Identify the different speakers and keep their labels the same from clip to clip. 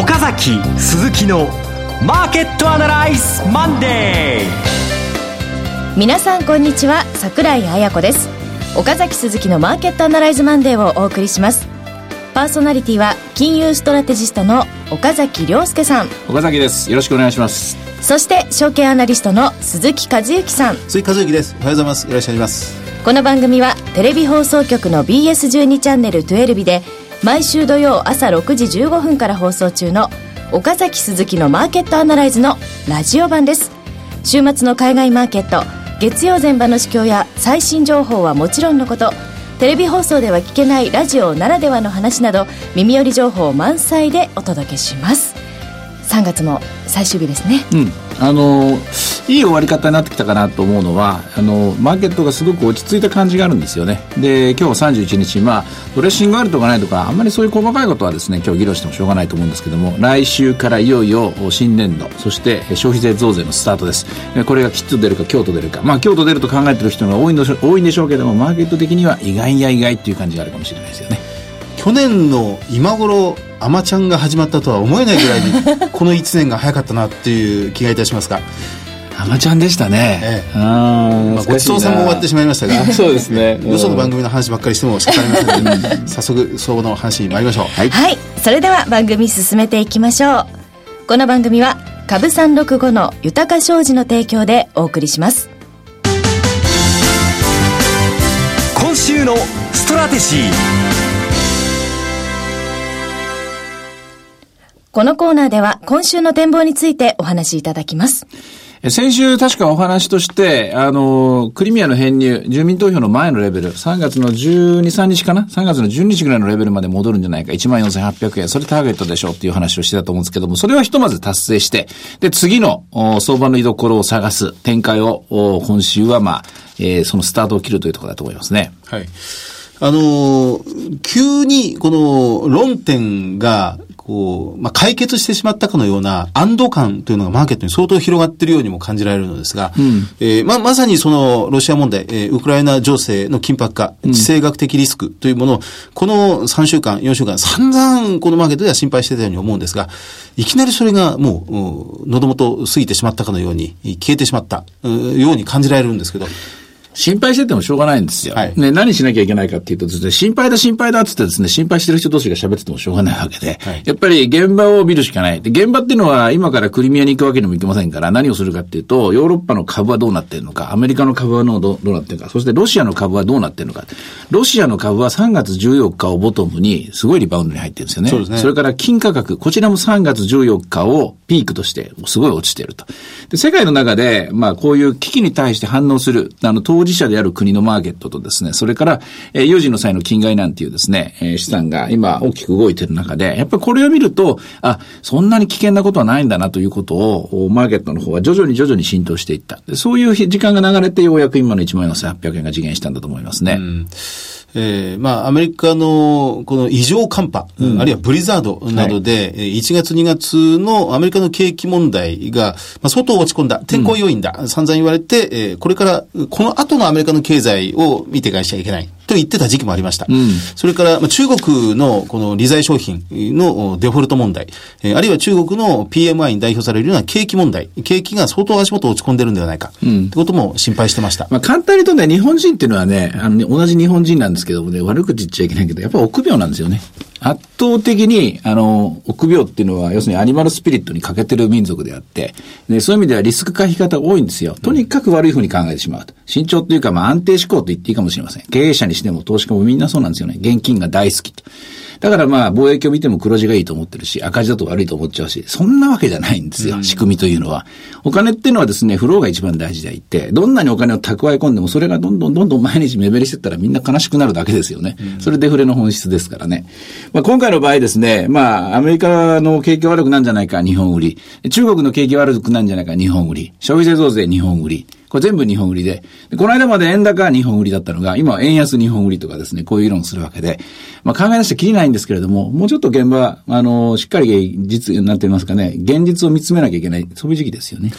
Speaker 1: 岡崎鈴木のマーケットアナライズマンデ
Speaker 2: ー。皆さんこんにちは桜井彩子です。岡崎鈴木のマーケットアナライズマンデーをお送りします。パーソナリティは金融ストラテジストの岡崎亮介さん。
Speaker 3: 岡崎です。よろしくお願いします。
Speaker 2: そして証券アナリストの鈴木和之さん。
Speaker 4: 鈴木和之です。おはようございます。よろしくお願いします。
Speaker 2: この番組はテレビ放送局の BS12 チャンネル12で毎週土曜朝6時15分から放送中の岡崎鈴木のマーケットアナライズのラジオ版です。週末の海外マーケット月曜前場の市況や最新情報はもちろんのことテレビ放送では聞けないラジオならではの話など耳寄り情報満載でお届けします。3月も最終日ですね。
Speaker 3: うん。あのいい終わり方になってきたかなと思うのはあのマーケットがすごく落ち着いた感じがあるんですよね。で今日31日まあドレッシングあるとかないとかあんまりそういう細かいことはですね今日議論してもしょうがないと思うんですけども来週からいよいよ新年度そして消費税増税のスタートです。これがきっと出るか京都出るか。まあ京都出ると考えてる人が多いの多いんでしょうけどもマーケット的には意外や意外っていう感じがあるかもしれないですよね。
Speaker 4: 去年の今頃アマちゃんが始まったとは思えないぐらいにこの1年が早かったなっていう気がいたしますが
Speaker 3: アマちゃんでしたね。ええ、
Speaker 4: あまあ、ごちそうさんも終わってしまいましたが、
Speaker 3: そうですね。
Speaker 4: よその番組の話ばっかりしても仕方ありませんので、早速相場の話に参りましょう。
Speaker 2: はい、はい。それでは番組進めていきましょう。この番組は株365の豊か商事の提供でお送りします。
Speaker 1: 今週のストラテジー。
Speaker 2: このコーナーでは今週の展望についてお話しいただきます。
Speaker 3: 先週確かお話として、あの、クリミアの編入、住民投票の前のレベル、3月の12、3日かな ?3 月の12日ぐらいのレベルまで戻るんじゃないか。14,800円。それターゲットでしょっていう話をしてたと思うんですけども、それはひとまず達成して、で、次の相場の居所を探す展開を、今週はまあ、えー、そのスタートを切るというところだと思いますね。
Speaker 4: はい。あの、急にこの論点がこう、まあ、解決してしまったかのような安堵感というのがマーケットに相当広がっているようにも感じられるのですが、うん、えー、まあ、まさにそのロシア問題、えー、ウクライナ情勢の緊迫化、地政学的リスクというものを、この3週間、4週間、散々このマーケットでは心配してたように思うんですが、いきなりそれがもう、喉元過ぎてしまったかのように、消えてしまったように感じられるんですけど、
Speaker 3: 心配しててもしょうがないんですよ。はい、ね、何しなきゃいけないかっていうとですね、心配だ心配だってってですね、心配してる人同士が喋っててもしょうがないわけで、はい、やっぱり現場を見るしかない。で、現場っていうのは今からクリミアに行くわけにもいきませんから、何をするかっていうと、ヨーロッパの株はどうなってるのか、アメリカの株はどうどうなってるのか、そしてロシアの株はどうなってるのか。ロシアの株は3月14日をボトムにすごいリバウンドに入ってるんですよね。そうですね。それから金価格、こちらも3月14日をピークとしてすごい落ちてると。で、世界の中で、まあこういう危機に対して反応する、あの当事者である国のマーケットとですね、それから、えー、有事の際の金買いなんていうですね、えー、資産が今大きく動いてる中で、やっぱりこれを見ると、あ、そんなに危険なことはないんだなということを、マーケットの方は徐々に徐々に浸透していった。そういう時間が流れてようやく今の1万4800円が実現したんだと思いますね。うん
Speaker 4: えー、まあ、アメリカのこの異常寒波、うん、あるいはブリザードなどで、はい、1月2月のアメリカの景気問題が、まあ、相当落ち込んだ、天候要因だ、うん、散々言われて、えー、これから、この後のアメリカの経済を見ていかなきゃいけない。と言ってた時期もありました。うん、それから、まあ、中国のこの利財商品のデフォルト問題、えー、あるいは中国の PMI に代表されるような景気問題、景気が相当足元落ち込んでるんではないか、うん、ってことも心配してました。
Speaker 3: まあ、簡単に言うとね、日本人っていうのはね、あのね、同じ日本人なんですけどもね、悪口言っちゃいけないけど、やっぱり臆病なんですよね。圧倒的に、あの、臆病っていうのは、要するにアニマルスピリットに欠けてる民族であって、でそういう意味ではリスク回避型が多いんですよ。とにかく悪いふうに考えてしまうと。慎重というか、まあ安定志向と言っていいかもしれません。経営者にしても投資家もみんなそうなんですよね。現金が大好きと。だからまあ、貿易を見ても黒字がいいと思ってるし、赤字だと悪いと思っちゃうし、そんなわけじゃないんですよ、仕組みというのは。お金っていうのはですね、フローが一番大事でいて、どんなにお金を蓄え込んでも、それがどんどんどんどん毎日目減りしてったらみんな悲しくなるだけですよね。それデフレの本質ですからね。まあ、今回の場合ですね、まあ、アメリカの景気悪くなんじゃないか、日本売り。中国の景気悪くなんじゃないか、日本売り。消費税増税、日本売り。これ全部日本売りで、この間まで円高は日本売りだったのが、今は円安日本売りとかですね、こういう議論するわけで、まあ考え出してきりないんですけれども、もうちょっと現場、あの、しっかり実、なんて言いますかね、現実を見つめなきゃいけない、そういう時期ですよね。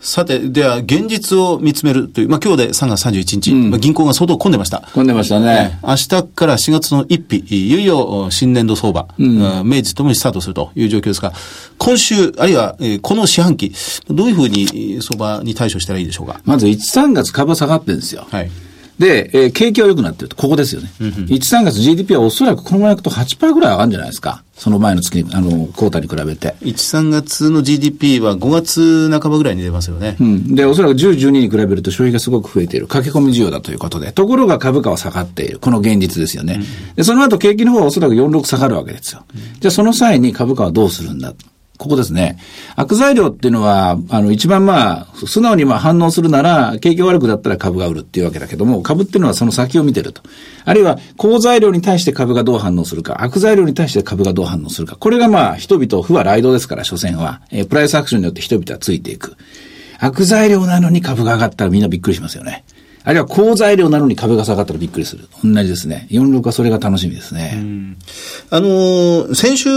Speaker 4: さて、では、現実を見つめるという、まあ、今日で3月31日、まあ、銀行が相当混んでました。
Speaker 3: 混んでましたね。
Speaker 4: 明日から4月の1日、いよいよ新年度相場、明治ともにスタートするという状況ですが、今週、あるいは、えーこの四半期、どういうふうにえー相場に対処したらいいでしょうか？
Speaker 3: まず1、3月株は下がってるんですよ。
Speaker 4: はい。
Speaker 3: で、えー景気は良くなってると。ここですよね。1、3月 GDP はおそらくこのままいくと8%ぐらい上がるんじゃないですか。その前の月に、あの、クォーターに比べて。
Speaker 4: 1、3月の GDP は5月半ばぐらいに出ますよね。
Speaker 3: うん。で、おそらく10、12に比べると消費がすごく増えている。駆け込み需要だということで。ところが株価は下がっている。この現実ですよね。で、その後景気の方はおそらく46下がるわけですよ。じゃあその際に株価はどうするんだここですね。悪材料っていうのは、あの、一番まあ、素直にまあ反応するなら、景気悪くなったら株が売るっていうわけだけども、株っていうのはその先を見てると。あるいは、好材料に対して株がどう反応するか、悪材料に対して株がどう反応するか。これがまあ、人々、不は雷動ですから、所詮は。えープライスアクションによって人々はついていく。悪材料なのに株が上がったらみんなびっくりしますよね。あるいは好材料なのに株が下がったらびっくりする。同じですね。46はそれが楽しみですね。
Speaker 4: あのー先週、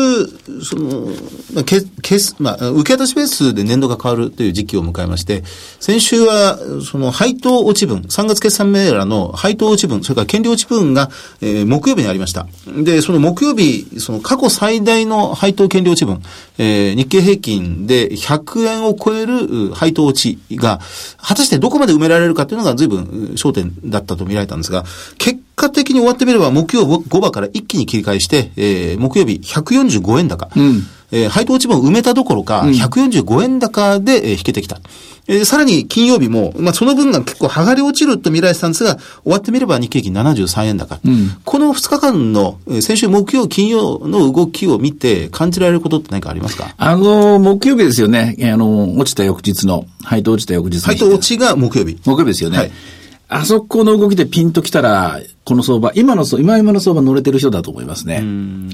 Speaker 4: その、け、けす、まあ、受け渡しベースで年度が変わるという時期を迎えまして、先週は、その、配当落ち分、3月決算銘柄の配当落ち分、それから権利落ち分が、えー木曜日にありました。で、その木曜日、その過去最大の配当権利落ち分、えー日経平均で100円を超える配当落ちが、果たしてどこまで埋められるかというのが随分焦点だったと見られたんですが、結果的に終わってみれば木曜5場から一気に切り返して、えー木曜日145円高。えー配当落ち分を埋めたどころか、145円高で、えー引けてきた。えーさらに金曜日も、まあ、その分が結構剥がれ落ちると見られてたんですが、終わってみれば日経平均73円高。この2日間の、えー先週木曜、金曜の動きを見て感じられることって何かありますか？
Speaker 3: あの、木曜日ですよね。あの、落ちた翌日の、配当落ちた翌日の
Speaker 4: 配当落ちが木曜日。
Speaker 3: 木曜日ですよね。
Speaker 4: はい
Speaker 3: あそこの動きでピンときたら、この相場、今の相、今今の相場乗れてる人だと思いますね。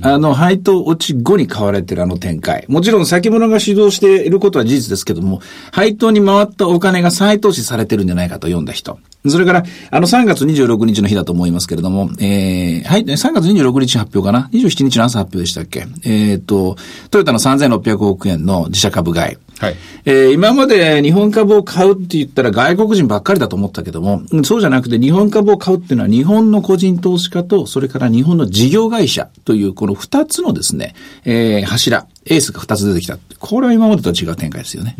Speaker 3: あの、配当落ち後に買われてるあの展開。もちろん先物が主導していることは事実ですけども、配当に回ったお金が再投資されてるんじゃないかと読んだ人。それから、あの、3月26日の日だと思いますけれども、えー、はい、3月26日発表かな ?27 日の朝発表でしたっけ？えっ、と、トヨタの3600億円の自社株買い。
Speaker 4: はい
Speaker 3: えー今まで日本株を買うって言ったら外国人ばっかりだと思ったけども、うんそうじゃなくて日本株を買うっていうのは日本の個人投資家と、それから日本の事業会社というこの二つのですね、えー柱、エースが二つ出てきた。これは今までとは違う展開ですよね。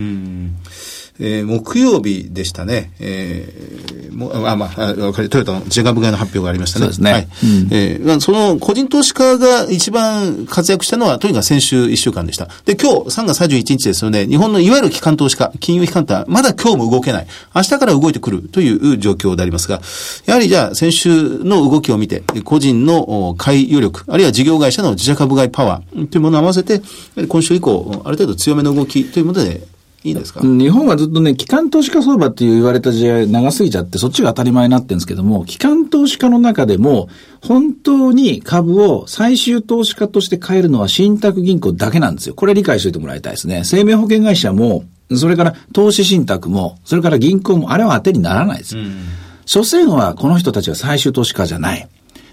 Speaker 4: えー木曜日でしたね。えーもうあ、まあ、トヨタの自株買いの発表がありましたね。
Speaker 3: そうですね
Speaker 4: はい。えーまあその個人投資家が一番活躍したのは、とにかく先週1週間でした。で、今日3月31日ですよね。日本のいわゆる機関投資家、金融機関ってのはまだ今日も動けない。明日から動いてくるという状況でありますが、やはりじゃあ先週の動きを見て、個人のお買い余力、あるいは事業会社の自社株買いパワーというものを合わせて、今週以降、ある程度強めの動きというものでいいですか、
Speaker 3: 日本はずっとね、機関投資家相場っていう言われた時代長すぎちゃって、そっちが当たり前になってるんですけども、機関投資家の中でも、本当に株を最終投資家として買えるのは信託銀行だけなんですよ。これ理解しておいてもらいたいですね。生命保険会社も、それから投資信託も、それから銀行も、あれは当てにならないです。所詮はこの人たちは最終投資家じゃない。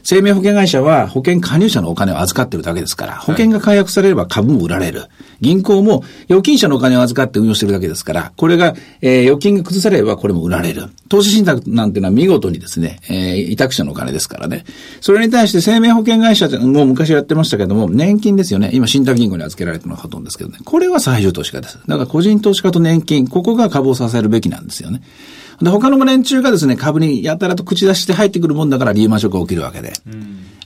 Speaker 3: 生命保険会社は保険加入者のお金を預かってるだけですから、保険が解約されれば株も売られる。銀行も預金者のお金を預かって運用してるだけですから、これが、えー預金が崩されればこれも売られる。投資信託なんていうのは見事にですね、えー委託者のお金ですからね。それに対して生命保険会社も昔やってましたけども、年金ですよね。今信託銀行に預けられてるのがほとんどですけどね。これは最終投資家です。だから個人投資家と年金、ここが株を支えるべきなんですよね。で、他の連中がですね、株にやたらと口出して入ってくるもんだからリーマンショックが起きるわけで。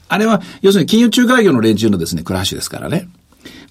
Speaker 3: あれは、要するに金融仲介業の連中のですね、クラッシュですからね。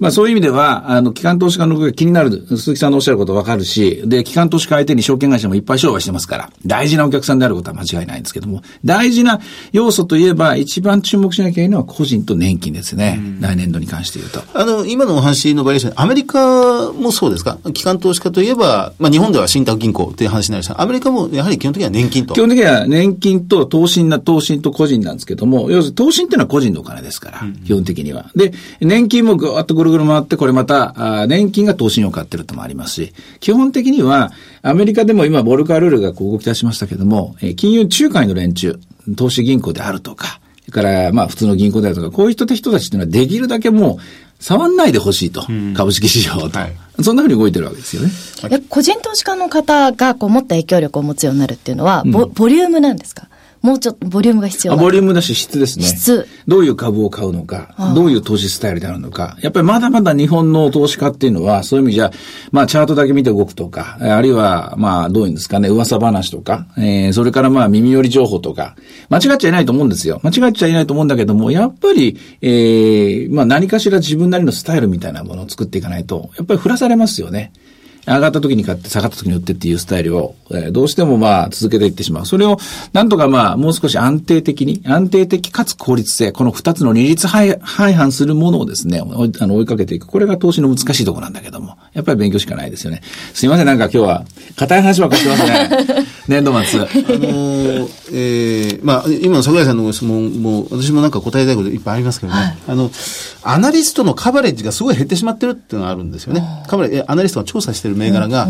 Speaker 3: まあそういう意味では、あの、機関投資家の動きが気になる、鈴木さんのおっしゃることわかるし、で、機関投資家相手に証券会社もいっぱい商売してますから、大事なお客さんであることは間違いないんですけども、大事な要素といえば、一番注目しなきゃいけないのは個人と年金ですね。来年度に関して言うと。
Speaker 4: あの、今のお話のバリエーション、アメリカもそうですか？機関投資家といえば、まあ日本では信託銀行という話になりました。アメリカもやはり基本的には年金と。
Speaker 3: 基本的には年金と投信な、投信と個人なんですけども、要するに投信っていうのは個人のお金ですから、基本的には。で、年金もぐーっとぐるぐる回って、これまた、年金が投信を買ってるともありますし、基本的には、アメリカでも今、ボルカールールがこう動き出しましたけども、えー金融仲介の連中、投資銀行であるとか、それから、まあ、普通の銀行であるとか、こういう人たちっていうのはできるだけもう、触んないでほしいと。株式市場と。
Speaker 4: はい
Speaker 3: そんなふうに動いてるわけですよね。
Speaker 2: で個人投資家の方がこう持った影響力を持つようになるっていうのは、ボボリュームなんですか？もうちょっとボリュームが必要
Speaker 3: ボリュームだし質ですね。
Speaker 2: 質
Speaker 3: どういう株を買うのか、どういう投資スタイルであるのか。やっぱりまだまだ日本の投資家っていうのは、そういう意味じゃ、まあチャートだけ見て動くとか、あるいは、まあどういうんですかね、噂話とか、えー、それからまあ耳寄り情報とか、間違っちゃいないと思うんですよ。間違っちゃいないと思うんだけども、やっぱり、えー、まあ何かしら自分なりのスタイルみたいなものを作っていかないと、やっぱり振らされますよね。上がった時に買って下がった時に売ってっていうスタイルを、えどうしてもまあ続けていってしまう。それをなんとかまあもう少し安定的に、安定的かつ効率性、この二つの二律背反するものをですね、あの追いかけていく。これが投資の難しいところなんだけども、やっぱり勉強しかないですよね。すいません、なんか今日は硬い話ばっかりしてますね。年度末。
Speaker 4: あのーえーまあ、今の桜井さんのご質問も、私もなんか答えたいこといっぱいありますけどね、あの、アナリストのカバレッジがすごい減ってしまってるっていうのがあるんですよね。カバレえアナリストが調査してる銘柄が、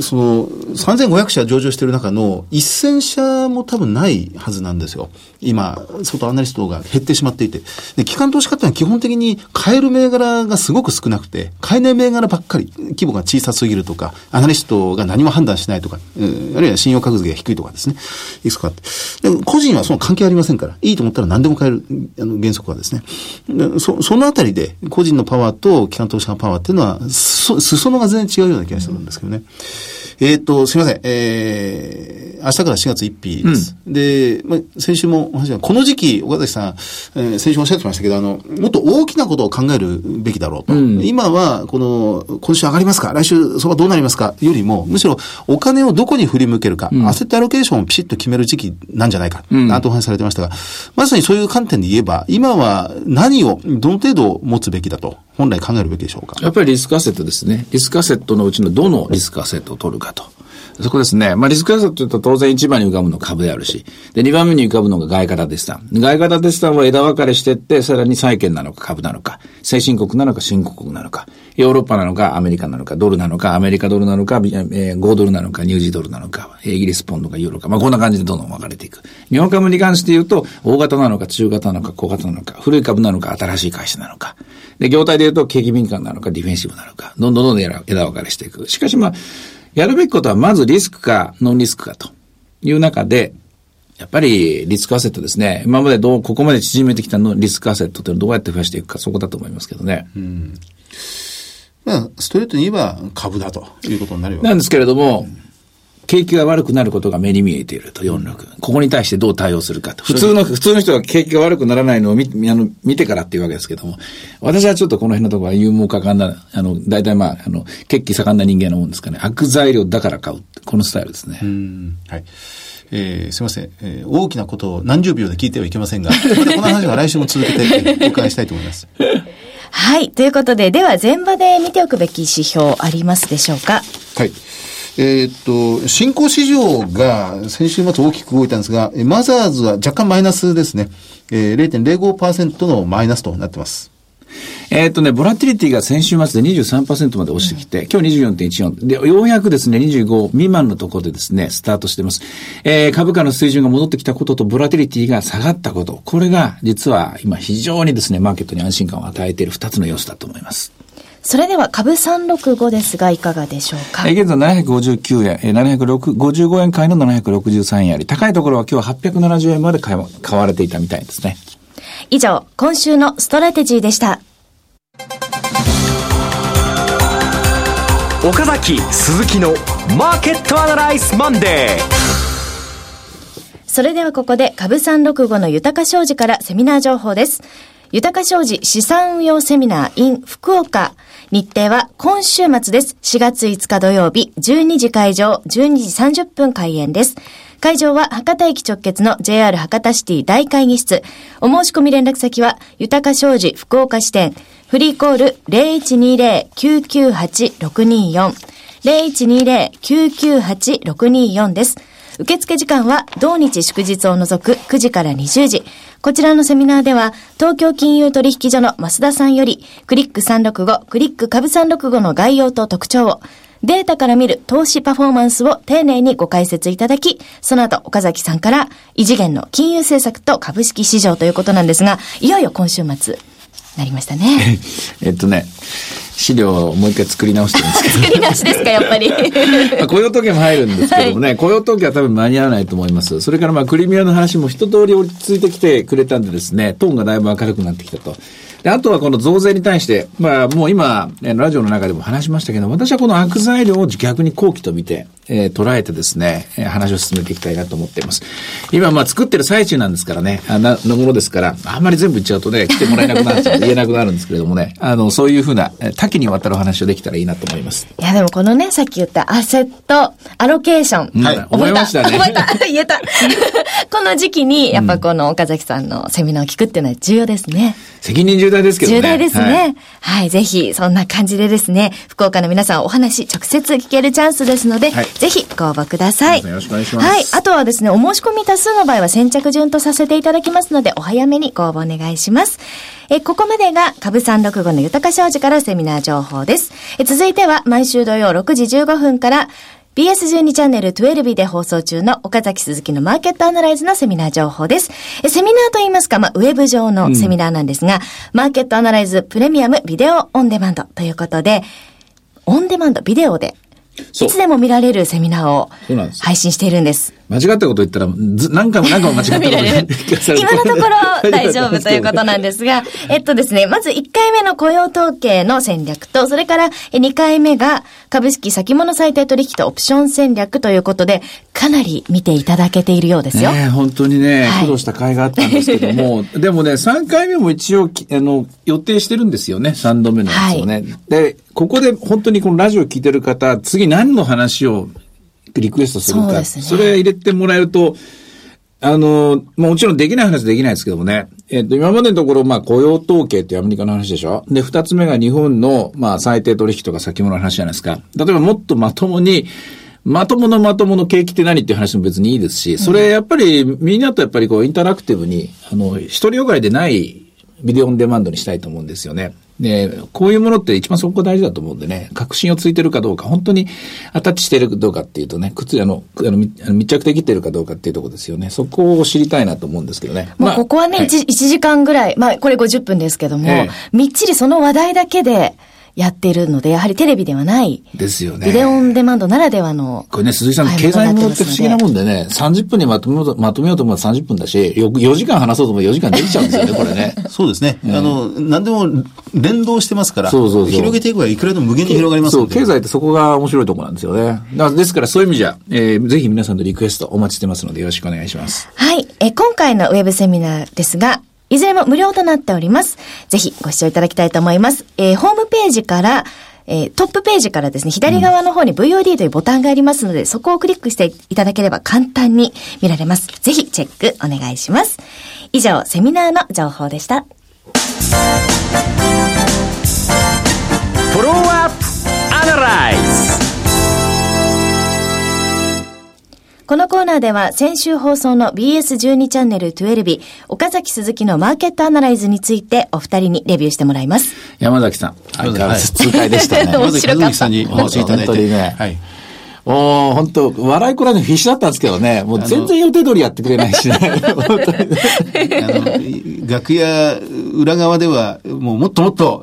Speaker 4: その、3500社上場している中の1000社も多分ないはずなんですよ。今、外アナリストが減ってしまっていて。で、機関投資家ってのは基本的に買える銘柄がすごく少なくて、買えない銘柄ばっかり、規模が小さすぎるとか、アナリストが何も判断しないとか、あるいは信用格付けが低いとかですね。いくつかあって。で個人はその関係ありませんから、いいと思ったら何でも買える、あの、原則はですね。でそそのあたりで、個人のパワーと機関投資家のパワーっていうのは、そ裾野が全然違うような気がするんですけどね。えっ、と、すみません。えー、明日から4月1日です。で、まあ、先週もお話ししたこの時期、岡崎さん、えー先週おっしゃってましたけど、あの、もっと大きなことを考えるべきだろうと。今は、この、今週上がりますか？来週そばどうなりますか？よりも、むしろお金をどこに振り向けるか、アセットアロケーションをピシッと決める時期なんじゃないか、なんてお話しされてましたが、まさにそういう観点で言えば、今は何を、どの程度持つべきだと、本来考えるべきでしょうか？
Speaker 3: やっぱりリスクアセットですね。リスクアセットのうちのどのリスクアセットを取るかと。そこですね。まあ、リスクアセットというと当然1番に浮かぶのが株であるし、で、2番目に浮かぶのが外貨建て資産。外貨建て資産は枝分かれしてって、さらに債券なのか株なのか、先進国なのか新興国なのか、ヨーロッパなのかアメリカなのか、ドルなのか、アメリカドルなのか、えー5ドルなのか、ニュージードルなのか、イギリスポンドかユーロか、まあ、こんな感じでどんどん分かれていく。日本株に関して言うと、大型なのか、中型なのか、小型なのか、古い株なのか、新しい会社なのか。で、業態で言うと、景気敏感なのか、ディフェンシブなのか、どんどんどんどん枝枝分かれしていく。しかしまあ、やるべきことはまずリスクかノンリスクかという中で、やっぱりリスクアセットですね。今までどう、ここまで縮めてきたのリスクアセットというのをどうやって増やしていくか、そこだと思いますけどね。
Speaker 4: まあ、ストレートに言えば株だということになるよ。
Speaker 3: なんですけれども、景気が悪くなることが目に見えていると、46。ここに対してどう対応するかと。普通の、普通の人は景気が悪くならないのを見あの見てからっていうわけですけども、私はちょっとこの辺のところは勇猛果敢な、あの、大体まあ、あの、血気盛んな人間のもんですかね。悪材料だから買う。このスタイルですね。
Speaker 4: うんはい。えーすみません、えー大きなことを何十秒で聞いてはいけませんが、この話は来週も続けてえーお伺いしたいと思います。
Speaker 2: はい。ということで、では前場で見ておくべき指標ありますでしょうか？
Speaker 4: はい。えーっと、新興市場が先週末大きく動いたんですが、えーマザーズは若干マイナスですね。えー、0.05%のマイナスとなってます。
Speaker 3: えーっとね、ボラティリティが先週末で23%まで落ちてきて、今日24.14。で、ようやくですね、25未満のところでですね、スタートしてます。えー、株価の水準が戻ってきたことと、ボラティリティが下がったこと。これが、実は今非常にですね、マーケットに安心感を与えている二つの要素だと思います。
Speaker 2: それでは株365ですが、いかがでしょうか？
Speaker 3: えー現在759円、えー、755円買いの763円あり、高いところは今日は870円まで買い買われていたみたいですね。
Speaker 2: 以上、今週のストラテジーでした。
Speaker 1: 岡崎鈴木のマーケットアナライズマンデー
Speaker 2: それではここで株365の豊か商事からセミナー情報です。豊か商事資産運用セミナー in 福岡。日程は今週末です。4月5日土曜日、12時会場、12時30分開演です。会場は博多駅直結の JR 博多シティ大会議室。お申し込み連絡先は、豊か商事福岡支店。フリーコール0120-998-624。0120-998-624です。受付時間は同日祝日を除く9時から20時。こちらのセミナーでは、東京金融取引所の増田さんより、クリック365、クリック株365の概要と特徴を、データから見る投資パフォーマンスを丁寧にご解説いただき、その後、岡崎さんから異次元の金融政策と株式市場ということなんですが、いよいよ今週末、なりましたね。
Speaker 3: えっとね、資料をもう一回作り直してるんですけど。
Speaker 2: 作り直しですか、やっぱり。
Speaker 3: まあ雇用統計も入るんですけどもね、雇用統計は多分間に合わないと思います。それからまあクリミアの話も一通り落ち着いてきてくれたんでですね、トーンがだいぶ明るくなってきたと。で、あとはこの増税に対して、まあもう今、えーラジオの中でも話しましたけど、私はこの悪材料を逆に後期と見て、えー捉えてですね、えー話を進めていきたいなと思っています。今まあ作ってる最中なんですからね、あな、のものですから、あんまり全部言っちゃうとね、来てもらえなくなっちゃう言えなくなるんですけれどもね、あの、そういうふうな、えー多岐にわたるお話をできたらいいなと思います。
Speaker 2: いや、でもこのね、さっき言ったアセット、アロケーション。
Speaker 3: はい思いましたね
Speaker 2: 覚えた。言えた。この時期に、やっぱこの岡崎さんのセミナーを聞くっていうのは重要ですね。
Speaker 3: 責任重大ですけどね。
Speaker 2: 重大ですね。
Speaker 3: は
Speaker 2: はいい、ぜひ、そんな感じでですね、福岡の皆さんお話直接聞けるチャンスですので、
Speaker 3: はい
Speaker 2: ぜひご応募ください。
Speaker 3: よろしくお願いします
Speaker 2: はい、あとはですね、お申し込み多数の場合は先着順とさせていただきますので、お早めにご応募お願いします。え、ここまでが、株三六五の豊か商事からセミナー情報です。え、続いては、毎週土曜6時15分から、BS12 チャンネル12で放送中の岡崎鈴木のマーケットアナライズのセミナー情報です。えセミナーといいますか、まあ、ウェブ上のセミナーなんですが、マーケットアナライズプレミアムビデオオンデマンドということで、オンデマンド、ビデオで、いつでも見られるセミナーを配信しているんです。
Speaker 3: 間違ったこと言ったら、ず何回も何回も間違ったこと
Speaker 2: 今のところ大丈夫ということなんですが、えっとですね、まず1回目の雇用統計の戦略と、それから2回目が株式先物最低取引とオプション戦略ということで、かなり見ていただけているようですよ。
Speaker 3: ねえ本当にね、
Speaker 2: はい
Speaker 3: 苦労した甲斐があったんですけども、でもね、3回目も一応き、あの、予定してるんですよね、3度目のやつをね。で、ここで本当にこのラジオ聞いてる方、次何の話をリクエストするか、
Speaker 2: ね
Speaker 3: それ入れてもらえると、あの、まあもちろんできない話はできないですけどもね。えっ、と、今までのところ、まあ雇用統計ってアメリカの話でしょで、二つ目が日本の、まあ最低取引とか先物の話じゃないですか。例えばもっとまともに、まとものまともの景気って何っていう話も別にいいですし、それやっぱりみんなとやっぱりこうインタラクティブに、あの、独りよがりでないビデオオンデマンドにしたいと思うんですよね。で、こういうものって一番そこ大事だと思うんでね、確信をついてるかどうか、本当にアタッチしてるかどうかっていうとね、くつ、あの、あの密着できてるかどうかっていうところですよね。そこを知りたいなと思うんですけどね。
Speaker 2: もうここはね、
Speaker 3: い
Speaker 2: 1, 時間ぐらい、まあこれ50分ですけども、
Speaker 3: ええ
Speaker 2: みっちりその話題だけでやっているので、やはりテレビではない、
Speaker 3: ですよね。
Speaker 2: ビデオオンデマンドならではの、
Speaker 3: これね、鈴木さん、
Speaker 2: はい
Speaker 3: 経済ものって不思議な
Speaker 2: ん
Speaker 3: もんでね、30分にまとめようと、まとめようと思うと30分だし、よ4時間話そうと思うと4時間できちゃうんですよね、これね。
Speaker 4: そうですね。あの、何でも連動してますから、
Speaker 3: そうそうそう
Speaker 4: 広げていけばいくらでも無限に広がります
Speaker 3: そう。経済ってそこが面白いところなんですよね。だからですからそういう意味じゃ、えーぜひ皆さんのリクエストお待ちしてますのでよろしくお願いします。
Speaker 2: はい。え、今回のウェブセミナーですが、いずれも無料となっております。ぜひご視聴いただきたいと思います。えーホームページから、えートップページからですね、左側の方に VOD というボタンがありますので、そこをクリックしていただければ簡単に見られます。ぜひチェックお願いします。以上、セミナーの情報でした。
Speaker 1: フォローアップアナライズ
Speaker 2: このコーナーでは先週放送の BS12 チャンネル12日、岡崎鈴木のマーケットアナライズについてお二人にレビューしてもらいます。
Speaker 3: 山崎さん、相変わらず痛快でしたね。
Speaker 4: 山崎鈴木さんにお話しいただいて。はい。
Speaker 3: もう本当笑いこらの必死だったんですけどね、もう全然予定通りやってくれないしね。
Speaker 4: 楽屋裏側では、もうもっともっと、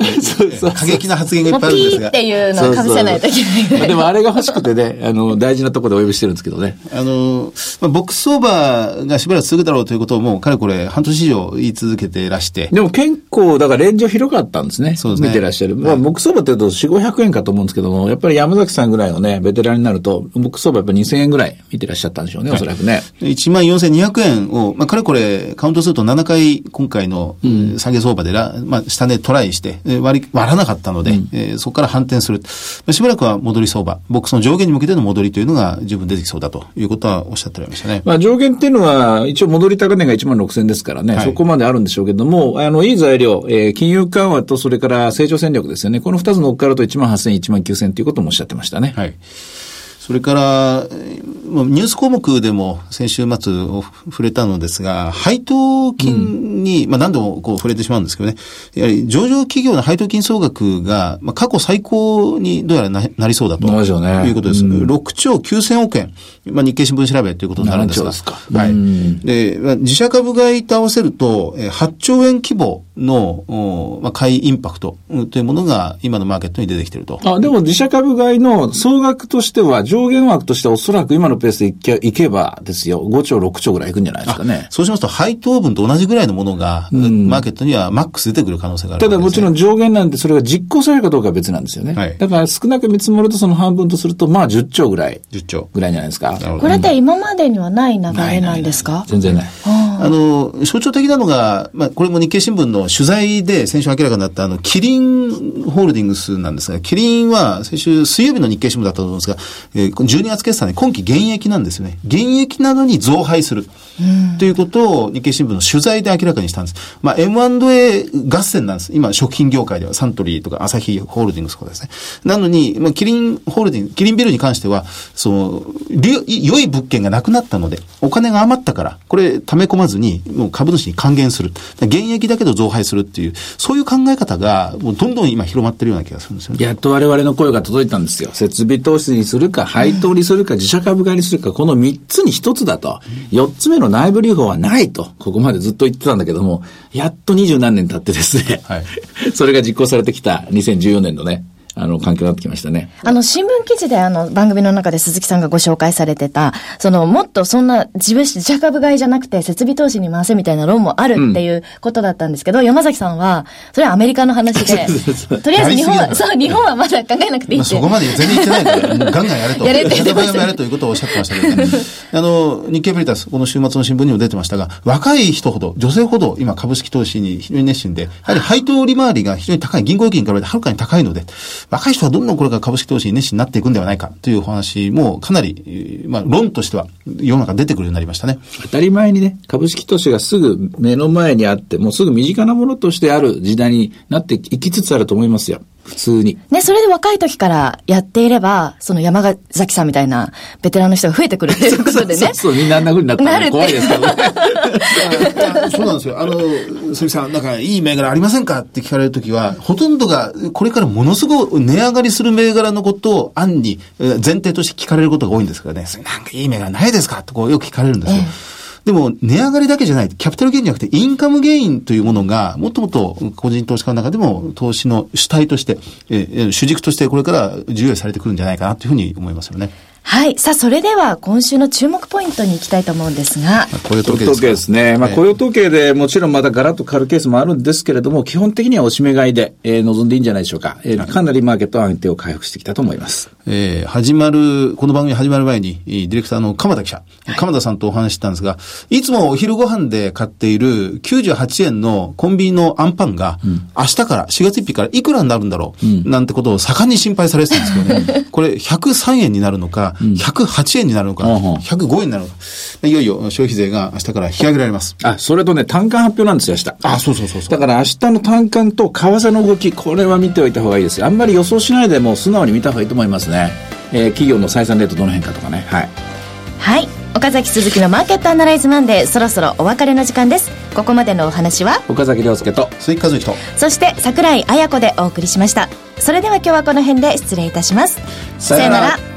Speaker 4: 過激な発言がいっぱいあるんですが
Speaker 2: ピーっ。ていうのをかぶせないといけない。
Speaker 3: でもあれが欲しくてね、あの、大事なところでお呼びしてるんですけどね。
Speaker 4: あの、まあ、ボックス相場がしばらく続くだろうということをもう、かれこれ半年以上言い続けてらして。
Speaker 3: でも結構、だからレンジは広かったんですね。
Speaker 4: そうですね
Speaker 3: 見てらっしゃる。まあ、木相場って言うと4、500円かと思うんですけども、やっぱり山崎さんぐらいのね、ベテランになると、木相場やっぱ2000円ぐらい見てらっしゃったんでしょうね、おそらくね。
Speaker 4: 1万4200円を、まあ、かれこれカウントすると7回今回の、下げ相場でら、まあ、下値トライして、えー割り、割らなかったので、えーそこから反転する。まあ、しばらくは戻り相場、ボックスの上限に向けての戻りというのが十分出てきそうだということはおっしゃっておりましたね。
Speaker 3: まあ上限っていうのは、一応戻り高値が1万6000ですからね、
Speaker 4: はい
Speaker 3: そこまであるんでしょうけども、あの、いい材料、えー金融緩和とそれから成長戦略ですよね。この2つ乗っかると1万8000、1万9000ということもおっしゃってましたね。
Speaker 4: はい。それから、ニュース項目でも先週末を触れたのですが、配当金に、まあ何度もこう触れてしまうんですけどね、やはり上場企業の配当金総額が、まあ過去最高にどうやらななりそうだと。いうことです。
Speaker 3: うん
Speaker 4: 6兆9000億円。まあ日経新聞調べということになるんですが。
Speaker 3: 7兆ですか
Speaker 4: はい。
Speaker 3: うん
Speaker 4: で、まあ自社株買いと合わせると、えー8兆円規模の、おまあ、買いインパクトうんというものが今のマーケットに出てきていると。
Speaker 3: あ、でも自社株買いの総額としては、上限枠としてはおそらく今のペースでいけいけばですよ、5兆、6兆ぐらいいくんじゃないですかね。
Speaker 4: そうしますと、配当分と同じぐらいのものが、マーケットにはマックス出てくる可能性がある
Speaker 3: ただもちろ
Speaker 4: ん。
Speaker 3: ん上限なんでそれが実行されるかどうかは別なんですよね。
Speaker 4: はい
Speaker 3: だから少なく見積もるとその半分とすると、まあ10兆ぐらい、
Speaker 4: 10兆。
Speaker 3: ぐらいじゃないですか。
Speaker 2: これって今までにはない流れなんですか？
Speaker 3: 全然ない。
Speaker 4: あの、象徴的なのが、まあ、これも日経新聞の取材で先週明らかになった、あの、キリンホールディングスなんですが、キリンは先週水曜日の日経新聞だったと思うんですが、えー、12月決算で今期減益なんですよね。減益なのに増配する。ということを日経新聞の取材で明らかにしたんです。まあ、M&A 合戦なんです。今、食品業界ではサントリーとかアサヒホールディングスとかですね。なのに、まあ、キリンホールディング、キリンビルに関しては、その、良い物件がなくなったので、お金が余ったから、これ、溜め込まずに、もう株主に還元する。現役だけど増配するっていう、そういう考え方が、もうどんどん今広まってるような気がするんですよね。
Speaker 3: やっと我々の声が届いたんですよ。設備投資にするか、配当にするか、自社株買いにするか、この3つに1つだと。4つ目の内部留保はないと。ここまでずっと言ってたんだけども、やっと二十何年経ってですね。
Speaker 4: はい
Speaker 3: それが実行されてきた2014年のね、あの、環境になってきましたね。
Speaker 2: あの、新聞記事であの、番組の中で鈴木さんがご紹介されてた、その、もっとそんな自分、自社株買いじゃなくて、設備投資に回せみたいな論もあるっていうことだったんですけど、山崎さんは、それはアメリカの話で、とりあえず日本は、そう、日本はまだ考えなくていい
Speaker 4: まあ、
Speaker 2: って。
Speaker 4: そこまで全然言ってないから、もうガンガンやれと。
Speaker 2: やれって言ってましたね
Speaker 4: やれということをおっしゃってましたけどね。あの、日経ブリタス、この週末の新聞にも出てましたが、若い人ほど、女性ほど今株式投資に非常に熱心で、やはり配当利回りが非常に高い、銀行預金から比べてはるかに高いので、若い人はどんどんこれから株式投資に熱心になっていくんではないかというお話もかなり、まあ、論としては世の中出てくるようになりましたね。
Speaker 3: 当たり前にね、株式投資がすぐ目の前にあって、もうすぐ身近なものとしてある時代になっていきつつあると思いますよ。普通に。
Speaker 2: ね、それで若い時からやっていれば、その山崎さんみたいなベテランの人が増えてくるっていうことでね。
Speaker 3: そうそう、みんなあんな風になったら
Speaker 2: なるって
Speaker 3: 怖いですけどね。
Speaker 4: そうなんですよ。あの、鈴木さん、なんかいい銘柄ありませんかって聞かれるときは、ほとんどがこれからものすごい値上がりする銘柄のことを案にえー前提として聞かれることが多いんですからね。なんかいい銘柄ないですかってこうよく聞かれるんですよ。でも、値上がりだけじゃない、キャピタルゲインじゃなくて、インカムゲインというものが、もっともっと個人投資家の中でも、投資の主体として、えー主軸としてこれから重要視されてくるんじゃないかなというふうに思いますよね。
Speaker 2: はい。さあ、それでは今週の注目ポイントに行きたいと思うんですが、
Speaker 4: 雇用統計
Speaker 3: 統計ですね。まあ、
Speaker 4: ええ
Speaker 3: 雇用統計でもちろんまたガラッと変わるケースもあるんですけれども、基本的にはおしめ買いで、えー臨んでいいんじゃないでしょうか。えーかなりマーケットは安定を回復してきたと思います。
Speaker 4: えー始まる、この番組始まる前に、えーディレクターの鎌田記者、鎌田さんとお話ししたんですが、いつもお昼ご飯で買っている98円のコンビニのアンパンが、明日から、4月1日からいくらになるんだろう、なんてことを盛んに心配されてたんですけどね、これ103円になるのか、108円になるのか、
Speaker 3: うんうん
Speaker 4: 105円になるのか、いよいよ消費税が明日から引き上げられます。
Speaker 3: あ、それとね、単価発表なんですよ、明日。
Speaker 4: あ、そうそうそうそう。
Speaker 3: だから明日の単価と為替の動き、これは見ておいた方がいいですよ。あんまり予想しないでもう素直に見た方がいいと思いますね。えー企業の採算レートどの辺かとかね。はい。
Speaker 2: はい。岡崎鈴木のマーケットアナライズマンデー、そろそろお別れの時間です。ここまでのお話は、
Speaker 3: 岡崎亮介と、
Speaker 4: 鈴木和之と、
Speaker 2: そして桜井彩子でお送りしました。それでは今日はこの辺で失礼いたします。
Speaker 3: さよなら